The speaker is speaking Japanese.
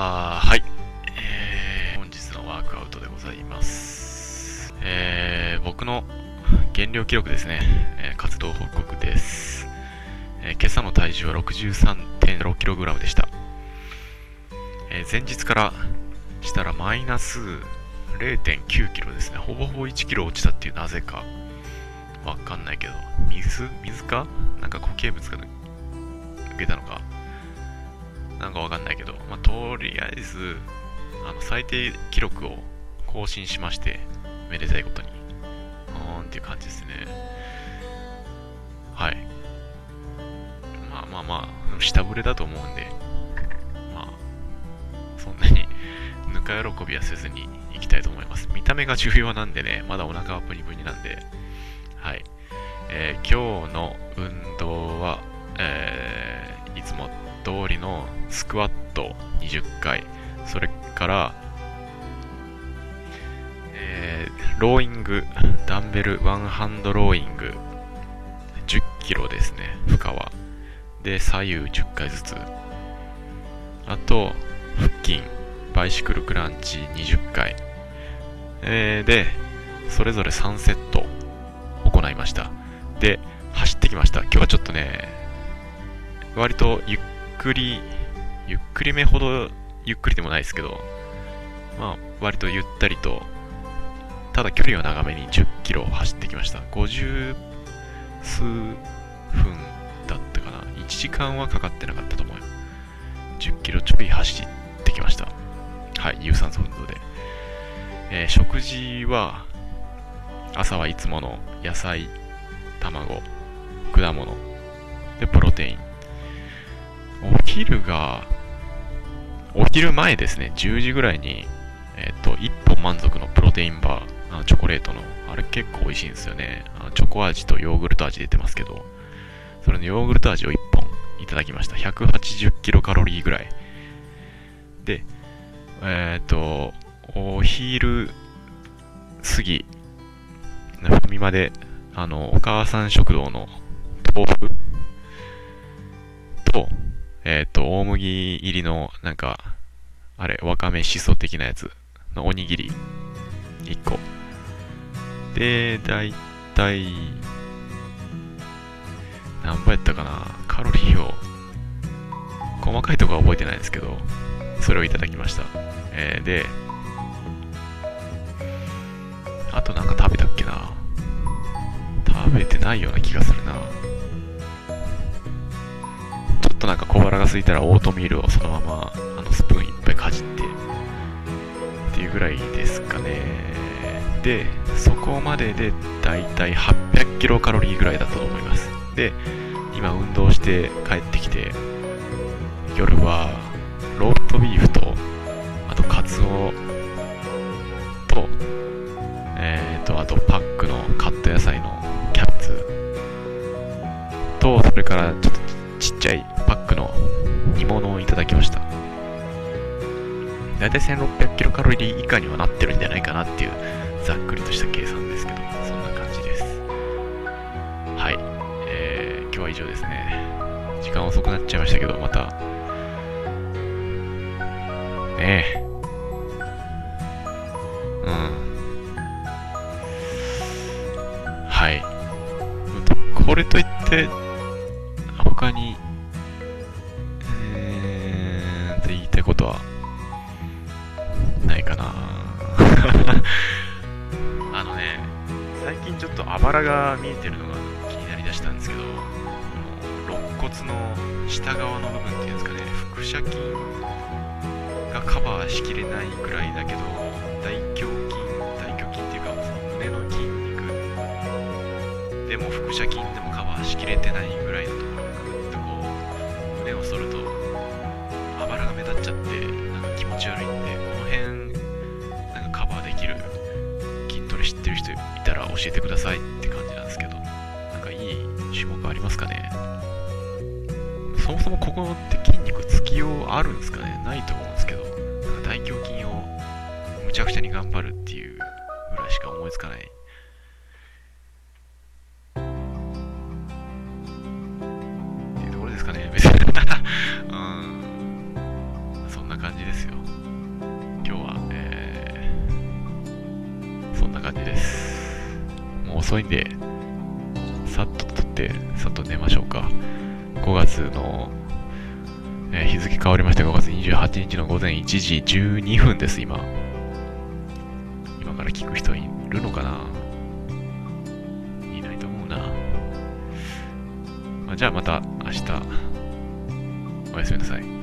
あはい、えー、本日のワークアウトでございます。えー、僕の減量記録ですね、えー活動報告です、えー今朝の体重は 63.6kg でした。え前日からしたらマイナス 0.9kg ですね。ほぼほぼ 1kg 落ちたっていうなぜか。わかんないけど、水水か？なんか固形物が抜けたのか。なんかわかんないけど、まあ、とりあえず、あの、最低記録を更新しまして、めでたいことに。うーんっていう感じですね。はい。まあまあまあ、下振れだと思うんで、まあ、そんなに ぬか喜びはせずにいきたいと思います。見た目が重要なんでね、まだお腹はプニプニなんで、はい。えー今日の運動は、えーいつも通りのスクワット20回、それから、えーローイング、ダンベルワンハンドローイング、10キロですね、負荷は。で、左右10回ずつ。あと、腹筋、バイシクルクランチ20回。えーで、それぞれ3セット行いました。で、走ってきました。今日はちょっとね、割とゆっくり、ゆっくりめほどゆっくりでもないですけど、まあ、割とゆったりと、ただ距離は長めに10キロ走ってきました。50数分だったかな。1時間はかかってなかったと思うよ。10キロちょい走ってきました。はい、有酸素運動で。えー食事は、朝はいつもの野菜、卵、果物、で、プロテイン。お昼が、お昼前ですね、10時ぐらいに、えっ、と、1本満足のプロテインバー、あのチョコレートの、あれ結構美味しいんですよね。あのチョコ味とヨーグルト味出てますけど、それのヨーグルト味を1本いただきました。180キロカロリーぐらい。で、えっ、と、お昼過ぎ、ファミマで、あの、お母さん食堂の豆腐大麦入りの、なんか、あれ、わかめしそ的なやつのおにぎり1個。で、だいたい、何倍やったかなカロリーを、細かいとこは覚えてないですけど、それをいただきました。えーで、あとなんか食べたっけな食べてないような気がするな。ちょっとなんか小腹が空いたらオートミールをそのままあのスプーンいっぱいかじってっていうぐらいですかね。で、そこまででだいたい800キロカロリーぐらいだったと思います。で、今運動して帰ってきて、夜はローストビーフと、あとカツオと、えーと、あとパックのカット野菜のキャベツと、それからちょっとちっちゃいクの煮物をいただきました。だいたい1600キロカロリー以下にはなってるんじゃないかなっていうざっくりとした計算ですけど、そんな感じです。はい。えー、今日は以上ですね。時間遅くなっちゃいましたけど、また、ねえ。うん。はい。これといって、他に、ってことは、ないかな。あのね、最近ちょっとあばらが見えてるのが気になりだしたんですけど、肋骨の下側の部分っていうんですかね、腹斜筋がカバーしきれないくらいだけど、大胸筋、大胸筋っていうか、その胸の筋肉でも腹斜筋でもカバーしきれてないぐらいのところがぐっとこう、胸を反ると、目立っちゃって、なんか気持ち悪いんで、この辺、なんかカバーできる筋トレ知ってる人いたら教えてくださいって感じなんですけど、なんかいい種目ありますかね？そもそもここって筋肉つきようあるんですかね？ないと思うんですけど、なんか大胸筋をむちゃくちゃに頑張るっていうぐらいしか思いつかない。っていうところですかね？別に。うん。遅いんで、さっと撮って、さっと寝ましょうか。5月の、えー、日付変わりまして5月28日の午前1時12分です、今。今から聞く人いるのかな？いないと思うな。まあ、じゃあまた明日、おやすみなさい。